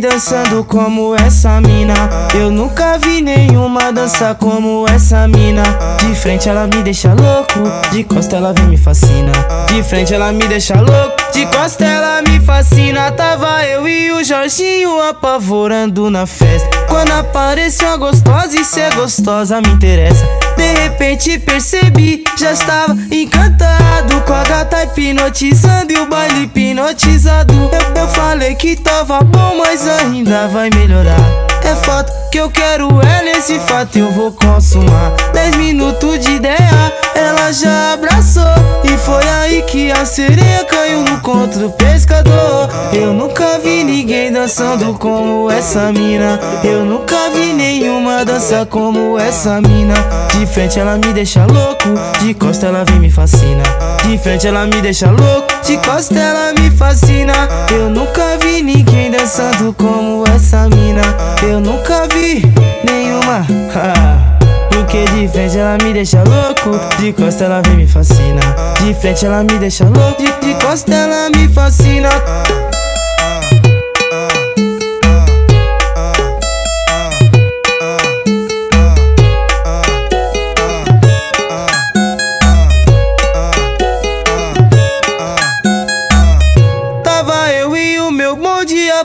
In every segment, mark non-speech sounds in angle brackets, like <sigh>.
dançando como essa mina. Eu nunca vi nenhuma dança como essa mina. De frente ela me deixa louco, de costa ela vem me fascina. De frente ela me deixa louco, de costa ela me fascina. Tava eu e o Jorginho apavorando na festa. Quando apareceu a gostosa e ser gostosa me interessa. De repente percebi, já estava encantado com a gata hipnotizando e o baile hipnotizado. Eu, eu falei que tava bom, mas ainda vai melhorar. É fato que eu quero ela, esse fato eu vou consumar. Dez minutos de ideia, ela já abraçou. E foi aí que a sereia caiu no contra o pescador. Eu nunca vi ninguém dançando como essa mina. Eu nunca vi nenhuma dança como essa mina. De frente ela me deixa louco, de costa ela vem me fascina. De frente ela me deixa louco, de costa ela me fascina. Eu nunca vi ninguém dançando como essa mina. Eu nunca vi nenhuma. Porque de frente ela me deixa louco, de costa ela vem me fascina. De frente ela me deixa louco, de, de costa ela me fascina.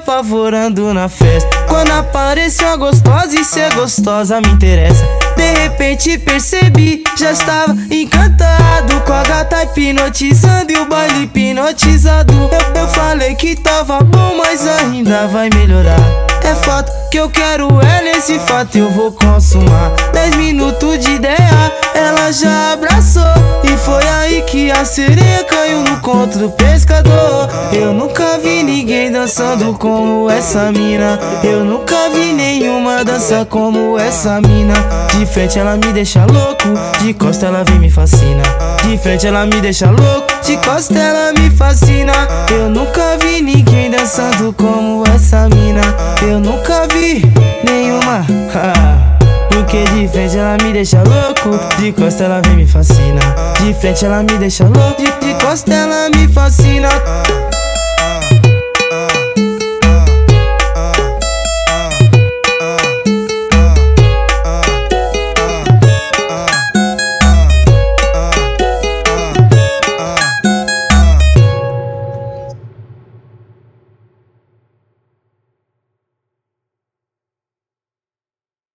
Apavorando na festa. Quando apareceu a gostosa e ser gostosa me interessa. De repente percebi, já estava encantado com a gata hipnotizando e o baile hipnotizado. Eu, eu falei que tava bom, mas ainda vai melhorar. É fato que eu quero ela, esse fato eu vou consumar. Dez minutos de ideia, ela já abraçou. E foi aí que a sereia caiu no contra o pescador. Eu nunca vi ninguém dançando como essa mina. Eu nunca vi nenhuma dança como essa mina. De frente ela me deixa louco, de costa ela vem me fascina. De frente ela me deixa louco, de costa ela me fascina. Eu nunca vi ninguém dançando como essa mina. Eu nunca vi <laughs> Porque de frente ela me deixa louco, de costa ela vem me fascina. De frente ela me deixa louco, de, de costa ela me fascina.